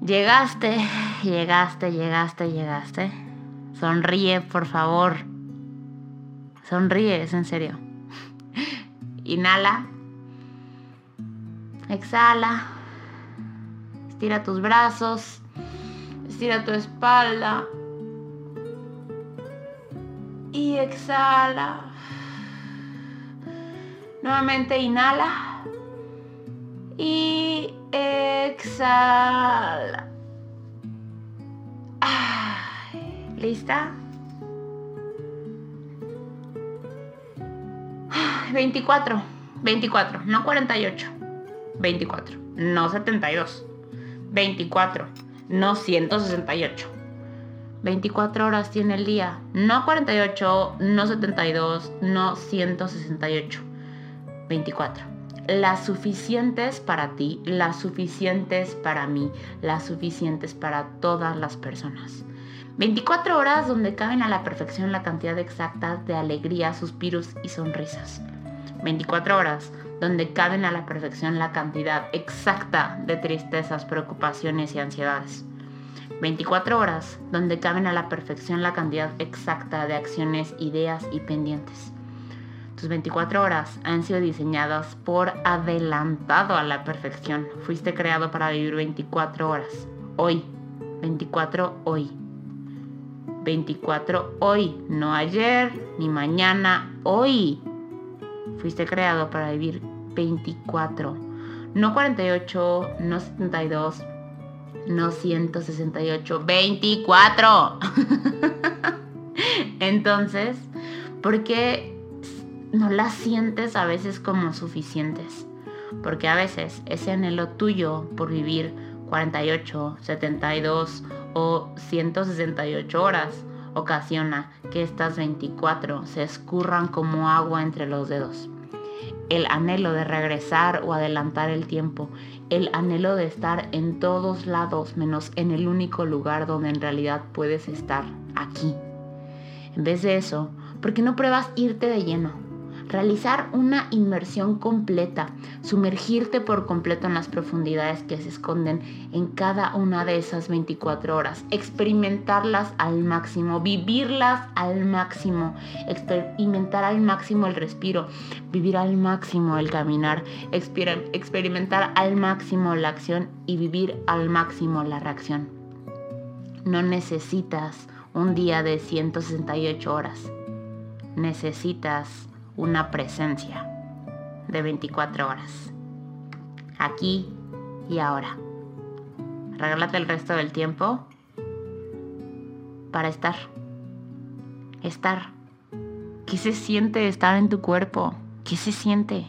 Llegaste, llegaste, llegaste, llegaste. Sonríe, por favor. Sonríe, es en serio. Inhala. Exhala. Estira tus brazos. Estira tu espalda. Y exhala. Nuevamente inhala. Y exhala. ¿Lista? 24. 24, no 48. 24, no 72. 24, no 168. 24 horas tiene el día, no 48, no 72, no 168. 24. Las suficientes para ti, las suficientes para mí, las suficientes para todas las personas. 24 horas donde caben a la perfección la cantidad exacta de alegría, suspiros y sonrisas. 24 horas donde caben a la perfección la cantidad exacta de tristezas, preocupaciones y ansiedades. 24 horas donde caben a la perfección la cantidad exacta de acciones, ideas y pendientes. Tus 24 horas han sido diseñadas por adelantado a la perfección. Fuiste creado para vivir 24 horas. Hoy. 24 hoy. 24 hoy. No ayer ni mañana. Hoy. Fuiste creado para vivir 24. No 48, no 72, no 168, 24. Entonces, ¿por qué no las sientes a veces como suficientes? Porque a veces ese anhelo tuyo por vivir 48, 72 o 168 horas ocasiona que estas 24 se escurran como agua entre los dedos. El anhelo de regresar o adelantar el tiempo, el anhelo de estar en todos lados menos en el único lugar donde en realidad puedes estar, aquí. En vez de eso, ¿por qué no pruebas irte de lleno? Realizar una inmersión completa, sumergirte por completo en las profundidades que se esconden en cada una de esas 24 horas, experimentarlas al máximo, vivirlas al máximo, experimentar al máximo el respiro, vivir al máximo el caminar, experimentar al máximo la acción y vivir al máximo la reacción. No necesitas un día de 168 horas. Necesitas una presencia de 24 horas. Aquí y ahora. Regálate el resto del tiempo para estar. Estar. ¿Qué se siente estar en tu cuerpo? ¿Qué se siente?